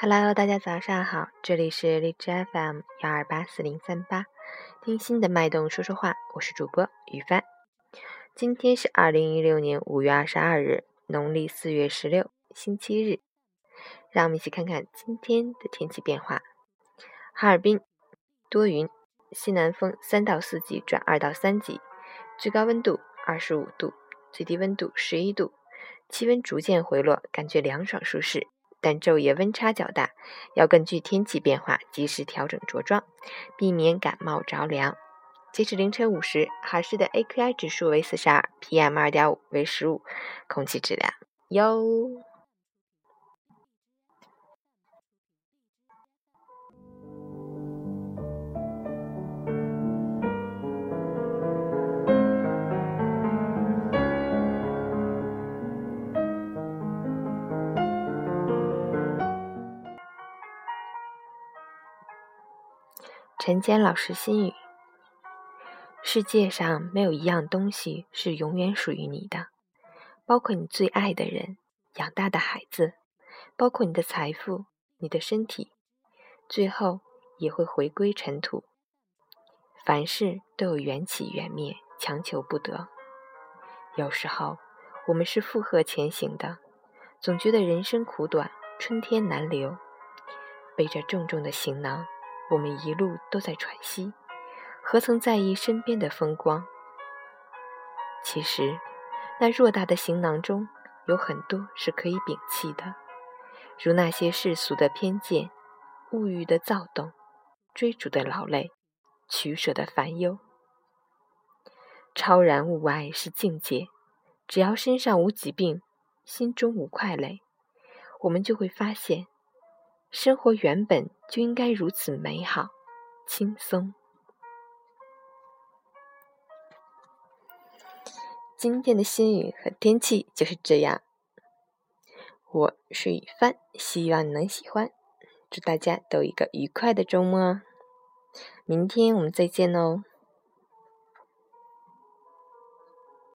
Hello，大家早上好，这里是荔枝 FM 幺二八四零三八，听心的脉动说说话，我是主播雨帆。今天是二零一六年五月二十二日，农历四月十六，星期日。让我们一起看看今天的天气变化。哈尔滨多云，西南风三到四级转二到三级，最高温度二十五度，最低温度十一度。气温逐渐回落，感觉凉爽舒适，但昼夜温差较大，要根据天气变化及时调整着装，避免感冒着凉。截止凌晨五时，哈市的 AQI 指数为四十二，PM 二点五为十五，空气质量优。陈坚老师心语：世界上没有一样东西是永远属于你的，包括你最爱的人、养大的孩子，包括你的财富、你的身体，最后也会回归尘土。凡事都有缘起缘灭，强求不得。有时候我们是负荷前行的，总觉得人生苦短，春天难留，背着重重的行囊。我们一路都在喘息，何曾在意身边的风光？其实，那偌大的行囊中有很多是可以摒弃的，如那些世俗的偏见、物欲的躁动、追逐的劳累、取舍的烦忧。超然物外是境界，只要身上无疾病，心中无快累，我们就会发现。生活原本就应该如此美好、轻松。今天的心语和天气就是这样。我是雨帆，希望你能喜欢。祝大家都一个愉快的周末。明天我们再见哦。